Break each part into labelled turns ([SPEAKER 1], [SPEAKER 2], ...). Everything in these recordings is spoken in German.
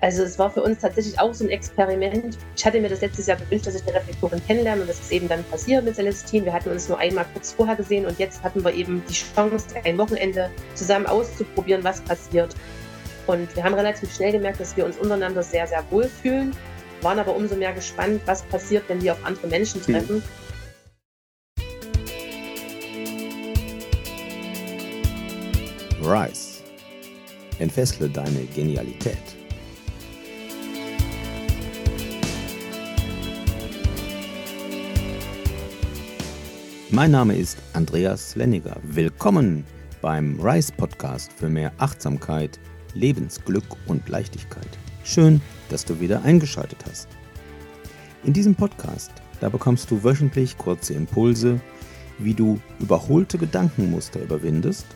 [SPEAKER 1] Also es war für uns tatsächlich auch so ein Experiment. Ich hatte mir das letztes Jahr gewünscht, dass ich eine Reflektorin kennenlerne und das ist eben dann passiert mit Celestine. Wir hatten uns nur einmal kurz vorher gesehen und jetzt hatten wir eben die Chance, ein Wochenende zusammen auszuprobieren, was passiert. Und wir haben relativ schnell gemerkt, dass wir uns untereinander sehr, sehr wohl fühlen, waren aber umso mehr gespannt, was passiert, wenn wir auf andere Menschen hm. treffen.
[SPEAKER 2] Rise. Entfessle deine Genialität. Mein Name ist Andreas Lenniger. Willkommen beim Rise Podcast für mehr Achtsamkeit, Lebensglück und Leichtigkeit. Schön, dass du wieder eingeschaltet hast. In diesem Podcast, da bekommst du wöchentlich kurze Impulse, wie du überholte Gedankenmuster überwindest,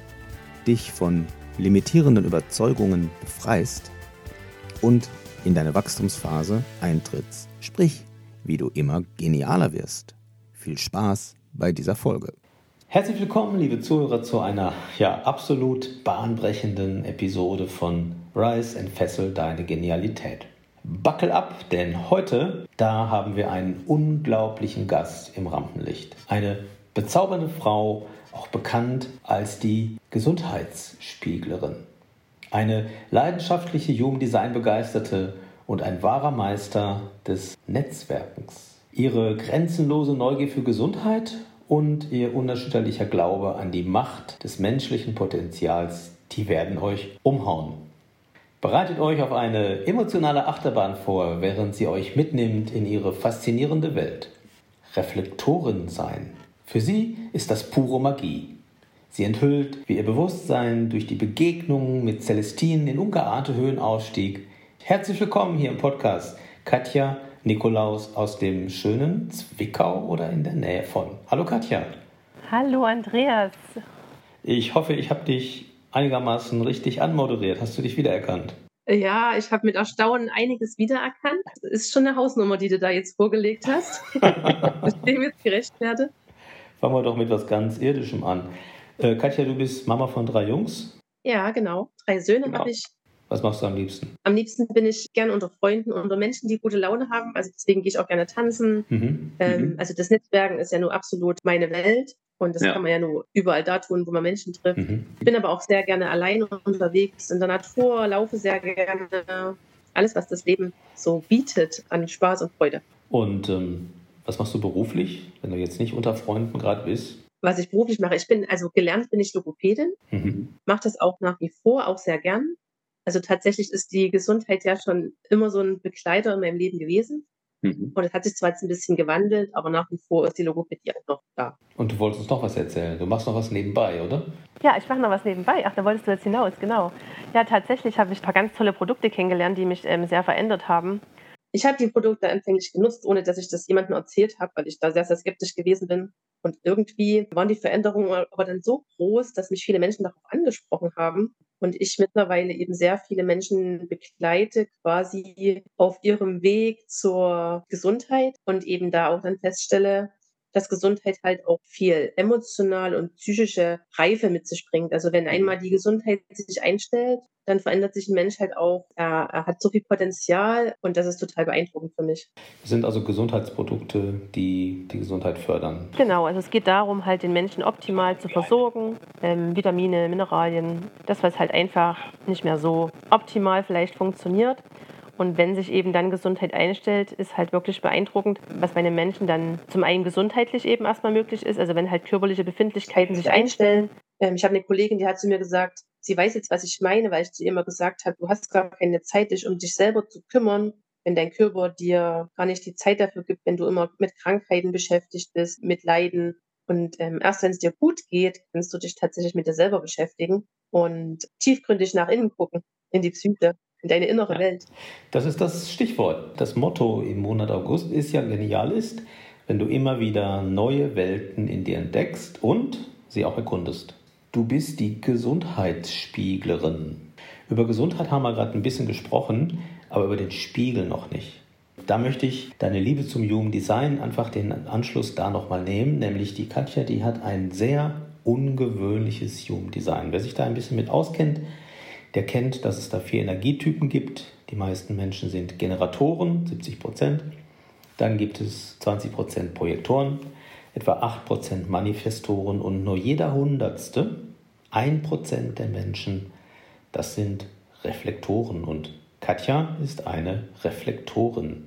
[SPEAKER 2] dich von limitierenden Überzeugungen befreist und in deine Wachstumsphase eintrittst, sprich, wie du immer genialer wirst. Viel Spaß bei dieser Folge.
[SPEAKER 3] Herzlich willkommen, liebe Zuhörer, zu einer ja absolut bahnbrechenden Episode von Rise and Fessel deine Genialität. Buckle ab, denn heute, da haben wir einen unglaublichen Gast im Rampenlicht. Eine bezaubernde Frau, auch bekannt als die Gesundheitsspieglerin. Eine leidenschaftliche Jugenddesign-Begeisterte und ein wahrer Meister des Netzwerkens. Ihre grenzenlose Neugier für Gesundheit und ihr unerschütterlicher Glaube an die Macht des menschlichen Potenzials, die werden euch umhauen. Bereitet euch auf eine emotionale Achterbahn vor, während sie euch mitnimmt in ihre faszinierende Welt. Reflektoren sein. Für sie ist das pure Magie. Sie enthüllt, wie ihr Bewusstsein durch die Begegnungen mit Celestinen in ungeahnte Höhen ausstieg. Herzlich willkommen hier im Podcast, Katja Nikolaus aus dem schönen Zwickau oder in der Nähe von. Hallo Katja.
[SPEAKER 1] Hallo Andreas.
[SPEAKER 3] Ich hoffe, ich habe dich einigermaßen richtig anmoderiert. Hast du dich wiedererkannt?
[SPEAKER 1] Ja, ich habe mit Erstaunen einiges wiedererkannt. Das ist schon eine Hausnummer, die du da jetzt vorgelegt hast, dem jetzt gerecht werde.
[SPEAKER 3] Fangen wir doch mit was ganz Irdischem an. Äh, Katja, du bist Mama von drei Jungs?
[SPEAKER 1] Ja, genau. Drei Söhne genau. habe ich
[SPEAKER 3] was machst du am liebsten?
[SPEAKER 1] Am liebsten bin ich gerne unter Freunden, unter Menschen, die gute Laune haben. Also deswegen gehe ich auch gerne tanzen. Mhm. Ähm, mhm. Also das Netzwerken ist ja nur absolut meine Welt. Und das ja. kann man ja nur überall da tun, wo man Menschen trifft. Mhm. Ich bin aber auch sehr gerne alleine unterwegs in der Natur, laufe sehr gerne. Alles, was das Leben so bietet an Spaß und Freude.
[SPEAKER 3] Und ähm, was machst du beruflich, wenn du jetzt nicht unter Freunden gerade bist?
[SPEAKER 1] Was ich beruflich mache, ich bin, also gelernt bin ich Logopädin, mhm. mache das auch nach wie vor, auch sehr gern. Also tatsächlich ist die Gesundheit ja schon immer so ein Begleiter in meinem Leben gewesen. Mhm. Und es hat sich zwar jetzt ein bisschen gewandelt, aber nach wie vor ist die Logopädie auch noch da.
[SPEAKER 3] Und du wolltest uns noch was erzählen. Du machst noch was nebenbei, oder?
[SPEAKER 1] Ja, ich mache noch was nebenbei. Ach, da wolltest du jetzt hinaus, genau. Ja, tatsächlich habe ich ein paar ganz tolle Produkte kennengelernt, die mich ähm, sehr verändert haben. Ich habe die Produkte anfänglich genutzt, ohne dass ich das jemandem erzählt habe, weil ich da sehr, sehr skeptisch gewesen bin. Und irgendwie waren die Veränderungen aber dann so groß, dass mich viele Menschen darauf angesprochen haben und ich mittlerweile eben sehr viele Menschen begleite, quasi auf ihrem Weg zur Gesundheit und eben da auch dann feststelle, dass Gesundheit halt auch viel emotional und psychische Reife mit sich bringt. Also wenn einmal die Gesundheit sich einstellt, dann verändert sich ein Mensch halt auch. Er, er, hat so viel Potenzial und das ist total beeindruckend für mich.
[SPEAKER 3] Das sind also Gesundheitsprodukte, die die Gesundheit fördern.
[SPEAKER 1] Genau, also es geht darum, halt den Menschen optimal zu versorgen. Ähm, Vitamine, Mineralien, das, was halt einfach nicht mehr so optimal vielleicht funktioniert. Und wenn sich eben dann Gesundheit einstellt, ist halt wirklich beeindruckend, was bei den Menschen dann zum einen gesundheitlich eben erstmal möglich ist. Also wenn halt körperliche Befindlichkeiten sich einstellen. Ähm, ich habe eine Kollegin, die hat zu mir gesagt, sie weiß jetzt, was ich meine, weil ich zu ihr immer gesagt habe, du hast gar keine Zeit, dich um dich selber zu kümmern, wenn dein Körper dir gar nicht die Zeit dafür gibt, wenn du immer mit Krankheiten beschäftigt bist, mit Leiden. Und ähm, erst wenn es dir gut geht, kannst du dich tatsächlich mit dir selber beschäftigen und tiefgründig nach innen gucken, in die Psyche in deine innere ja. Welt.
[SPEAKER 3] Das ist das Stichwort. Das Motto im Monat August ist ja genial ist, wenn du immer wieder neue Welten in dir entdeckst und sie auch erkundest. Du bist die Gesundheitsspieglerin. Über Gesundheit haben wir gerade ein bisschen gesprochen, aber über den Spiegel noch nicht. Da möchte ich deine Liebe zum Human Design einfach den Anschluss da nochmal nehmen, nämlich die Katja, die hat ein sehr ungewöhnliches Human Design. Wer sich da ein bisschen mit auskennt, der kennt, dass es da vier Energietypen gibt. Die meisten Menschen sind Generatoren, 70 Prozent. Dann gibt es 20 Prozent Projektoren, etwa 8 Prozent Manifestoren und nur jeder Hundertste, 1 Prozent der Menschen, das sind Reflektoren. Und Katja ist eine Reflektorin.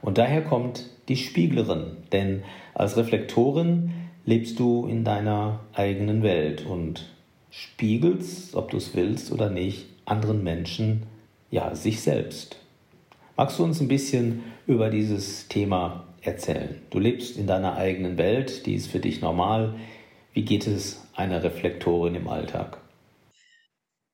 [SPEAKER 3] Und daher kommt die Spieglerin, denn als Reflektorin lebst du in deiner eigenen Welt und spiegelst, ob du es willst oder nicht, anderen Menschen, ja, sich selbst. Magst du uns ein bisschen über dieses Thema erzählen? Du lebst in deiner eigenen Welt, die ist für dich normal. Wie geht es einer Reflektorin im Alltag?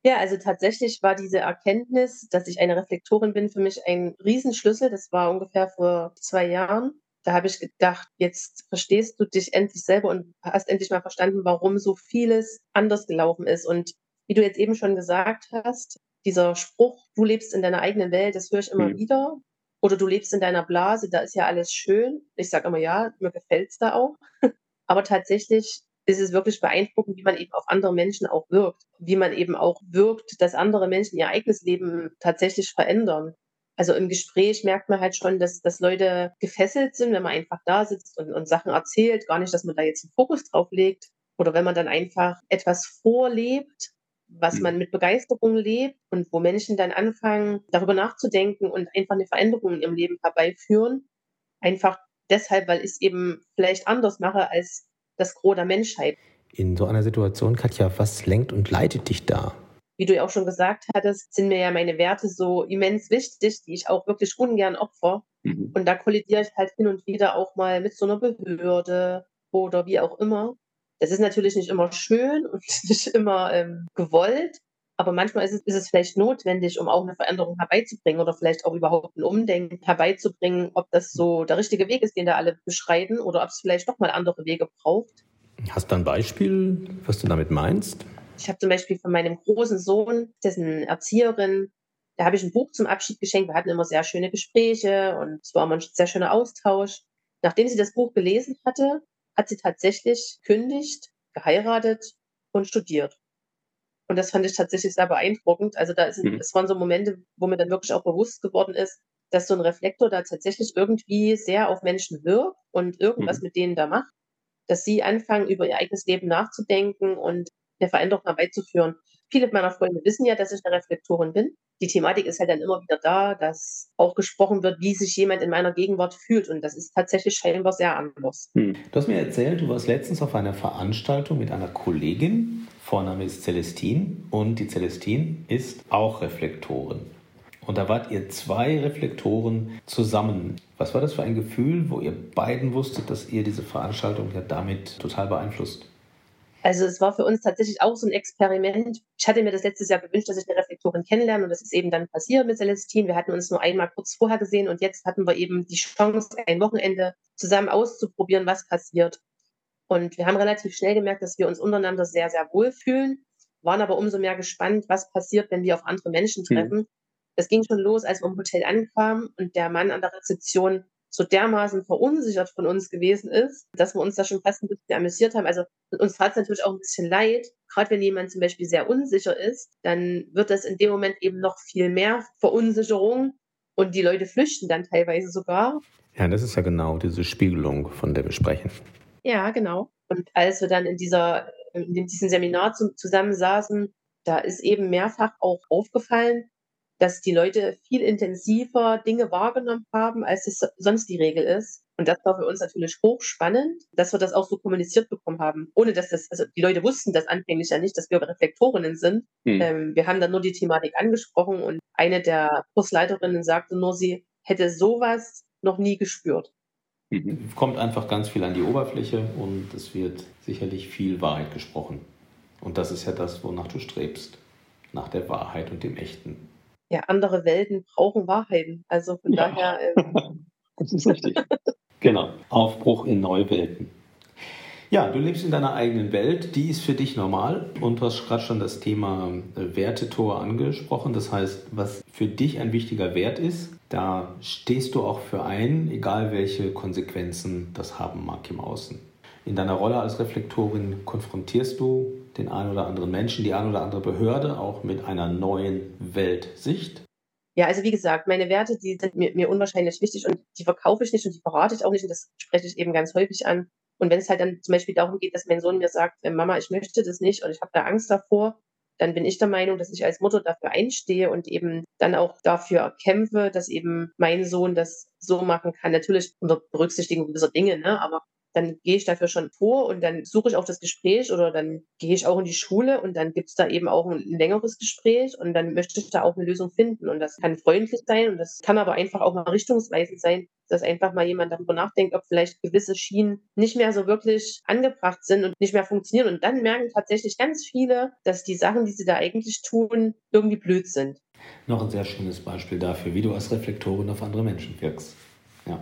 [SPEAKER 1] Ja, also tatsächlich war diese Erkenntnis, dass ich eine Reflektorin bin, für mich ein Riesenschlüssel. Das war ungefähr vor zwei Jahren. Da habe ich gedacht, jetzt verstehst du dich endlich selber und hast endlich mal verstanden, warum so vieles anders gelaufen ist. Und wie du jetzt eben schon gesagt hast, dieser Spruch, du lebst in deiner eigenen Welt, das höre ich immer mhm. wieder. Oder du lebst in deiner Blase, da ist ja alles schön. Ich sage immer, ja, mir gefällt es da auch. Aber tatsächlich ist es wirklich beeindruckend, wie man eben auf andere Menschen auch wirkt. Wie man eben auch wirkt, dass andere Menschen ihr eigenes Leben tatsächlich verändern. Also im Gespräch merkt man halt schon, dass, dass Leute gefesselt sind, wenn man einfach da sitzt und, und Sachen erzählt. Gar nicht, dass man da jetzt einen Fokus drauf legt. Oder wenn man dann einfach etwas vorlebt, was hm. man mit Begeisterung lebt und wo Menschen dann anfangen, darüber nachzudenken und einfach eine Veränderung in ihrem Leben herbeiführen. Einfach deshalb, weil ich es eben vielleicht anders mache als das Gros der Menschheit.
[SPEAKER 3] In so einer Situation, Katja, was lenkt und leitet dich da?
[SPEAKER 1] Wie du ja auch schon gesagt hattest, sind mir ja meine Werte so immens wichtig, die ich auch wirklich ungern opfer. Mhm. Und da kollidiere ich halt hin und wieder auch mal mit so einer Behörde oder wie auch immer. Das ist natürlich nicht immer schön und nicht immer ähm, gewollt, aber manchmal ist es, ist es vielleicht notwendig, um auch eine Veränderung herbeizubringen oder vielleicht auch überhaupt ein Umdenken herbeizubringen, ob das so der richtige Weg ist, den da alle beschreiten oder ob es vielleicht doch mal andere Wege braucht.
[SPEAKER 3] Hast du ein Beispiel, was du damit meinst?
[SPEAKER 1] Ich habe zum Beispiel von meinem großen Sohn, dessen Erzieherin, da habe ich ein Buch zum Abschied geschenkt. Wir hatten immer sehr schöne Gespräche und es war immer ein sehr schöner Austausch. Nachdem sie das Buch gelesen hatte, hat sie tatsächlich kündigt, geheiratet und studiert. Und das fand ich tatsächlich sehr beeindruckend. Also da ist, mhm. es waren so Momente, wo mir dann wirklich auch bewusst geworden ist, dass so ein Reflektor da tatsächlich irgendwie sehr auf Menschen wirkt und irgendwas mhm. mit denen da macht, dass sie anfangen, über ihr eigenes Leben nachzudenken und eine Veränderung herbeizuführen. Viele meiner Freunde wissen ja, dass ich eine Reflektorin bin. Die Thematik ist halt dann immer wieder da, dass auch gesprochen wird, wie sich jemand in meiner Gegenwart fühlt. Und das ist tatsächlich scheinbar sehr anders.
[SPEAKER 3] Hm. Du hast mir erzählt, du warst letztens auf einer Veranstaltung mit einer Kollegin. Vorname ist Celestine und die Celestine ist auch Reflektorin. Und da wart ihr zwei Reflektoren zusammen. Was war das für ein Gefühl, wo ihr beiden wusstet, dass ihr diese Veranstaltung ja damit total beeinflusst?
[SPEAKER 1] Also es war für uns tatsächlich auch so ein Experiment. Ich hatte mir das letztes Jahr gewünscht, dass ich eine Reflektorin kennenlerne und das ist eben dann passiert mit Celestine. Wir hatten uns nur einmal kurz vorher gesehen und jetzt hatten wir eben die Chance, ein Wochenende zusammen auszuprobieren, was passiert. Und wir haben relativ schnell gemerkt, dass wir uns untereinander sehr, sehr wohl fühlen, waren aber umso mehr gespannt, was passiert, wenn wir auf andere Menschen hm. treffen. Es mhm. ging schon los, als wir im Hotel ankamen und der Mann an der Rezeption so dermaßen verunsichert von uns gewesen ist, dass wir uns da schon fast ein bisschen amüsiert haben. Also uns tat es natürlich auch ein bisschen leid. Gerade wenn jemand zum Beispiel sehr unsicher ist, dann wird das in dem Moment eben noch viel mehr Verunsicherung und die Leute flüchten dann teilweise sogar.
[SPEAKER 3] Ja, das ist ja genau diese Spiegelung, von der wir sprechen.
[SPEAKER 1] Ja, genau. Und als wir dann in dieser, in diesem Seminar zusammensaßen, da ist eben mehrfach auch aufgefallen, dass die Leute viel intensiver Dinge wahrgenommen haben, als es sonst die Regel ist. Und das war für uns natürlich hochspannend, dass wir das auch so kommuniziert bekommen haben, ohne dass das, also die Leute wussten das anfänglich ja nicht, dass wir Reflektorinnen sind. Hm. Ähm, wir haben dann nur die Thematik angesprochen und eine der Kursleiterinnen sagte nur, sie hätte sowas noch nie gespürt.
[SPEAKER 3] Mhm. Kommt einfach ganz viel an die Oberfläche und es wird sicherlich viel Wahrheit gesprochen. Und das ist ja das, wonach du strebst, nach der Wahrheit und dem Echten
[SPEAKER 1] ja, andere Welten brauchen Wahrheiten. Also von ja. daher.
[SPEAKER 3] Ähm, das ist richtig. genau. Aufbruch in neue Welten. Ja, du lebst in deiner eigenen Welt, die ist für dich normal und du hast gerade schon das Thema äh, Wertetor angesprochen. Das heißt, was für dich ein wichtiger Wert ist, da stehst du auch für ein, egal welche Konsequenzen das haben mag im Außen. In deiner Rolle als Reflektorin konfrontierst du den einen oder anderen Menschen, die eine oder andere Behörde auch mit einer neuen Weltsicht?
[SPEAKER 1] Ja, also wie gesagt, meine Werte, die sind mir, mir unwahrscheinlich wichtig und die verkaufe ich nicht und die verrate ich auch nicht und das spreche ich eben ganz häufig an. Und wenn es halt dann zum Beispiel darum geht, dass mein Sohn mir sagt, äh, Mama, ich möchte das nicht und ich habe da Angst davor, dann bin ich der Meinung, dass ich als Mutter dafür einstehe und eben dann auch dafür kämpfe, dass eben mein Sohn das so machen kann. Natürlich unter Berücksichtigung gewisser Dinge, ne? aber dann gehe ich dafür schon vor und dann suche ich auch das Gespräch oder dann gehe ich auch in die Schule und dann gibt es da eben auch ein längeres Gespräch und dann möchte ich da auch eine Lösung finden. Und das kann freundlich sein und das kann aber einfach auch mal richtungsweisend sein, dass einfach mal jemand darüber nachdenkt, ob vielleicht gewisse Schienen nicht mehr so wirklich angebracht sind und nicht mehr funktionieren. Und dann merken tatsächlich ganz viele, dass die Sachen, die sie da eigentlich tun, irgendwie blöd sind.
[SPEAKER 3] Noch ein sehr schönes Beispiel dafür, wie du als Reflektorin auf andere Menschen wirkst. Ja.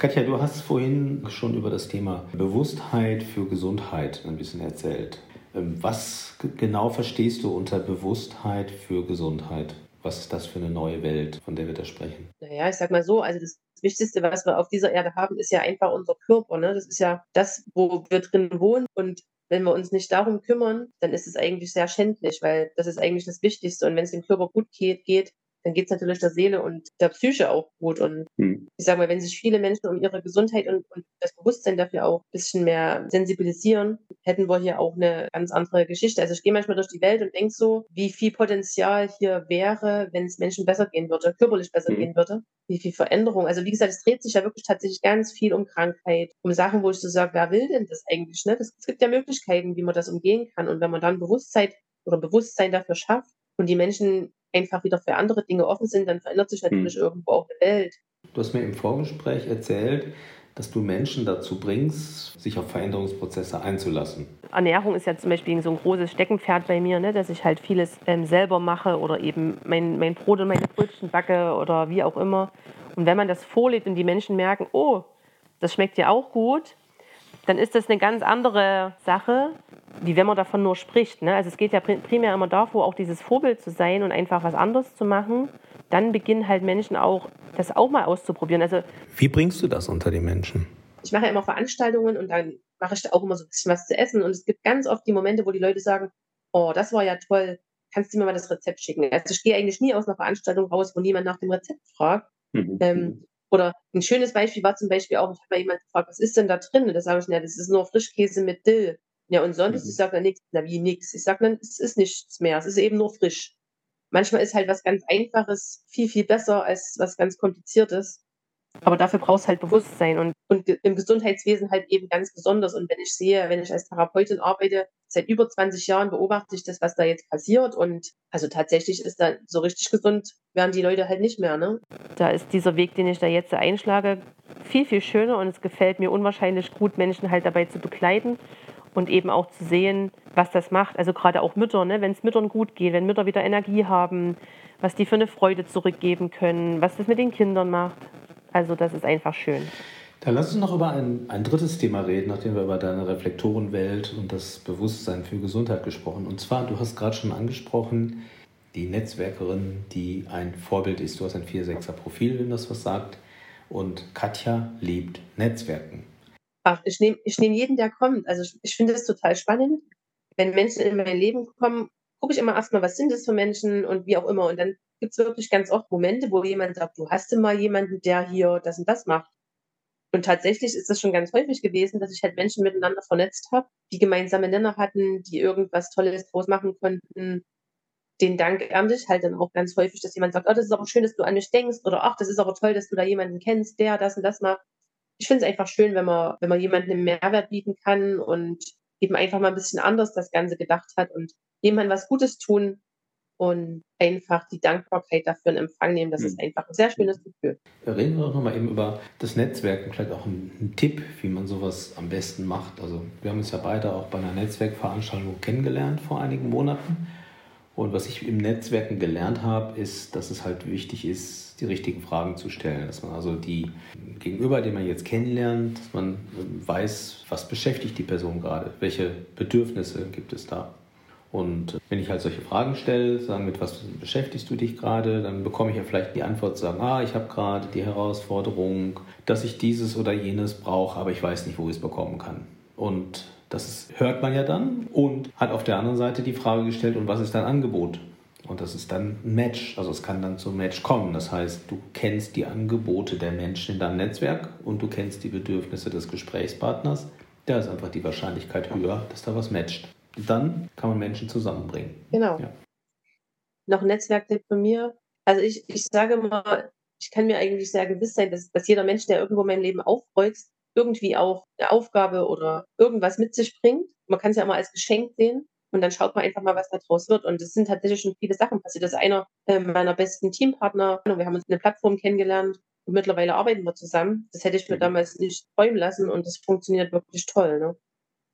[SPEAKER 3] Katja, du hast vorhin schon über das Thema Bewusstheit für Gesundheit ein bisschen erzählt. Ähm, was genau verstehst du unter Bewusstheit für Gesundheit? Was ist das für eine neue Welt, von der wir da sprechen?
[SPEAKER 1] Naja, ich sag mal so, also das Wichtigste, was wir auf dieser Erde haben, ist ja einfach unser Körper. Ne? Das ist ja das, wo wir drin wohnen. Und wenn wir uns nicht darum kümmern, dann ist es eigentlich sehr schändlich, weil das ist eigentlich das Wichtigste. Und wenn es dem Körper gut geht, geht dann geht es natürlich der Seele und der Psyche auch gut. Und hm. ich sage mal, wenn sich viele Menschen um ihre Gesundheit und, und, das Bewusstsein dafür auch ein bisschen mehr sensibilisieren, hätten wir hier auch eine ganz andere Geschichte. Also ich gehe manchmal durch die Welt und denke so, wie viel Potenzial hier wäre, wenn es Menschen besser gehen würde, körperlich besser hm. gehen würde. Wie viel Veränderung. Also wie gesagt, es dreht sich ja wirklich tatsächlich ganz viel um Krankheit, um Sachen, wo ich so sage, wer will denn das eigentlich? Ne? Das, es gibt ja Möglichkeiten, wie man das umgehen kann. Und wenn man dann Bewusstsein oder Bewusstsein dafür schafft und die Menschen einfach wieder für andere Dinge offen sind, dann verändert sich natürlich hm. irgendwo auch die Welt.
[SPEAKER 3] Du hast mir im Vorgespräch erzählt, dass du Menschen dazu bringst, sich auf Veränderungsprozesse einzulassen.
[SPEAKER 1] Ernährung ist ja zum Beispiel so ein großes Steckenpferd bei mir, ne, dass ich halt vieles ähm, selber mache oder eben mein, mein Brot und meine Brötchen backe oder wie auch immer. Und wenn man das vorlebt und die Menschen merken, oh, das schmeckt dir auch gut, dann ist das eine ganz andere Sache, wie wenn man davon nur spricht. Ne? Also es geht ja primär immer davor, auch dieses Vorbild zu sein und einfach was anderes zu machen. Dann beginnen halt Menschen auch, das auch mal auszuprobieren. Also
[SPEAKER 3] wie bringst du das unter die Menschen?
[SPEAKER 1] Ich mache ja immer Veranstaltungen und dann mache ich da auch immer so ein bisschen was zu essen. Und es gibt ganz oft die Momente, wo die Leute sagen, oh, das war ja toll, kannst du mir mal das Rezept schicken? Also ich gehe eigentlich nie aus einer Veranstaltung raus, wo niemand nach dem Rezept fragt. Mhm. Ähm, oder ein schönes Beispiel war zum Beispiel auch, ich habe mal jemand gefragt, was ist denn da drin? Und da sage ich, ja, das ist nur Frischkäse mit Dill. Ja, und sonst, mhm. ich sage dann nichts, na wie nichts. Ich sage dann, es ist nichts mehr, es ist eben nur frisch. Manchmal ist halt was ganz Einfaches viel, viel besser als was ganz Kompliziertes. Aber dafür brauchst halt Bewusstsein und, und im Gesundheitswesen halt eben ganz besonders. Und wenn ich sehe, wenn ich als Therapeutin arbeite, seit über 20 Jahren beobachte ich das, was da jetzt passiert. Und also tatsächlich ist da so richtig gesund, werden die Leute halt nicht mehr. Ne? Da ist dieser Weg, den ich da jetzt einschlage, viel, viel schöner und es gefällt mir unwahrscheinlich gut, Menschen halt dabei zu begleiten und eben auch zu sehen, was das macht. Also gerade auch Mütter, ne? wenn es Müttern gut geht, wenn Mütter wieder Energie haben, was die für eine Freude zurückgeben können, was das mit den Kindern macht. Also das ist einfach schön.
[SPEAKER 3] Dann lass uns noch über ein, ein drittes Thema reden, nachdem wir über deine Reflektorenwelt und das Bewusstsein für Gesundheit gesprochen. Und zwar, du hast gerade schon angesprochen, die Netzwerkerin, die ein Vorbild ist. Du hast ein 4-6er-Profil, wenn das was sagt. Und Katja liebt Netzwerken.
[SPEAKER 1] Ach, ich nehme ich nehm jeden, der kommt. Also ich, ich finde das total spannend. Wenn Menschen in mein Leben kommen, gucke ich immer erstmal, was sind das für Menschen und wie auch immer. Und dann gibt es wirklich ganz oft Momente, wo jemand sagt, du hast mal jemanden, der hier das und das macht. Und tatsächlich ist das schon ganz häufig gewesen, dass ich halt Menschen miteinander vernetzt habe, die gemeinsame Nenner hatten, die irgendwas Tolles draus machen konnten. Den Dank ernte ich halt dann auch ganz häufig, dass jemand sagt, oh, das ist aber schön, dass du an mich denkst oder ach, das ist aber toll, dass du da jemanden kennst, der das und das macht. Ich finde es einfach schön, wenn man, wenn man jemandem einen Mehrwert bieten kann und eben einfach mal ein bisschen anders das Ganze gedacht hat und jemandem was Gutes tun, und einfach die Dankbarkeit dafür in Empfang nehmen. Das mhm. ist einfach ein sehr schönes Gefühl.
[SPEAKER 3] Reden wir doch nochmal eben über das Netzwerk und vielleicht auch einen Tipp, wie man sowas am besten macht. Also wir haben uns ja beide auch bei einer Netzwerkveranstaltung kennengelernt vor einigen Monaten. Und was ich im Netzwerken gelernt habe, ist, dass es halt wichtig ist, die richtigen Fragen zu stellen. Dass man also die Gegenüber, den man jetzt kennenlernt, dass man weiß, was beschäftigt die Person gerade, welche Bedürfnisse gibt es da. Und wenn ich halt solche Fragen stelle, sagen, mit was beschäftigst du dich gerade, dann bekomme ich ja vielleicht die Antwort zu sagen, ah, ich habe gerade die Herausforderung, dass ich dieses oder jenes brauche, aber ich weiß nicht, wo ich es bekommen kann. Und Das hört man ja dann und hat auf der anderen Seite die Frage gestellt, und was ist dein Angebot? Und das ist dann ein Match. Also es kann dann zum Match kommen. Das heißt, du kennst die Angebote der Menschen in deinem Netzwerk und du kennst die Bedürfnisse des Gesprächspartners. Da ist einfach die Wahrscheinlichkeit höher, dass da was matcht. Dann kann man Menschen zusammenbringen.
[SPEAKER 1] Genau. Ja. Noch ein Netzwerktipp von mir. Also ich, ich sage mal, ich kann mir eigentlich sehr gewiss sein, dass, dass jeder Mensch, der irgendwo mein Leben aufkreuzt, irgendwie auch eine Aufgabe oder irgendwas mit sich bringt. Man kann es ja immer als Geschenk sehen. Und dann schaut man einfach mal, was da draus wird. Und es sind tatsächlich schon viele Sachen passiert. Das ist einer äh, meiner besten Teampartner. Wir haben uns eine Plattform kennengelernt und mittlerweile arbeiten wir zusammen. Das hätte ich mir mhm. damals nicht träumen lassen und das funktioniert wirklich toll. Ne?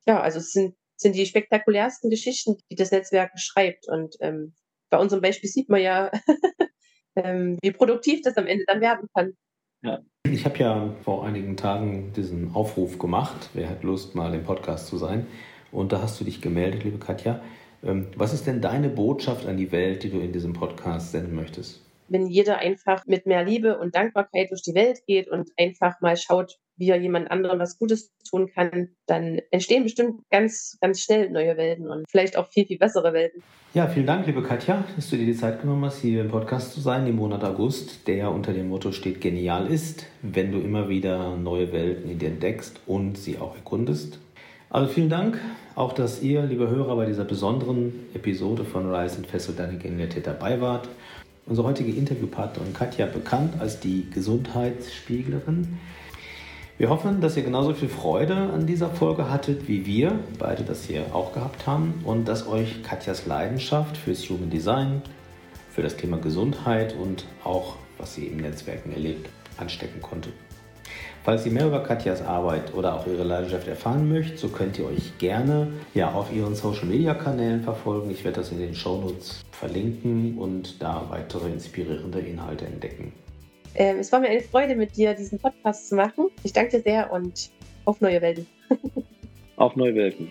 [SPEAKER 1] Ja, also es sind, sind die spektakulärsten Geschichten, die das Netzwerk beschreibt. Und ähm, bei unserem Beispiel sieht man ja, ähm, wie produktiv das am Ende dann werden kann.
[SPEAKER 3] Ja. Ich habe ja vor einigen Tagen diesen Aufruf gemacht, wer hat Lust, mal im Podcast zu sein. Und da hast du dich gemeldet, liebe Katja. Ähm, was ist denn deine Botschaft an die Welt, die du in diesem Podcast senden möchtest?
[SPEAKER 1] Wenn jeder einfach mit mehr Liebe und Dankbarkeit durch die Welt geht und einfach mal schaut, wie er jemand anderem was Gutes tun kann, dann entstehen bestimmt ganz, ganz schnell neue Welten und vielleicht auch viel, viel bessere Welten.
[SPEAKER 3] Ja, vielen Dank, liebe Katja, dass du dir die Zeit genommen hast, hier im Podcast zu sein, im Monat August, der unter dem Motto steht, genial ist, wenn du immer wieder neue Welten in dir entdeckst und sie auch erkundest. Also vielen Dank, auch dass ihr, liebe Hörer, bei dieser besonderen Episode von Rise and Fessel deine Genialität dabei wart. Unsere heutige Interviewpartnerin Katja, bekannt als die Gesundheitsspieglerin. Wir hoffen, dass ihr genauso viel Freude an dieser Folge hattet, wie wir beide das hier auch gehabt haben und dass euch Katjas Leidenschaft fürs Human Design, für das Thema Gesundheit und auch, was sie im Netzwerken erlebt, anstecken konnte. Falls ihr mehr über Katjas Arbeit oder auch ihre Leidenschaft erfahren möchtet, so könnt ihr euch gerne ja, auf ihren Social Media Kanälen verfolgen. Ich werde das in den Show Notes verlinken und da weitere inspirierende Inhalte entdecken.
[SPEAKER 1] Ähm, es war mir eine Freude, mit dir diesen Podcast zu machen. Ich danke dir sehr und auf neue Welten.
[SPEAKER 3] auf neue Welten.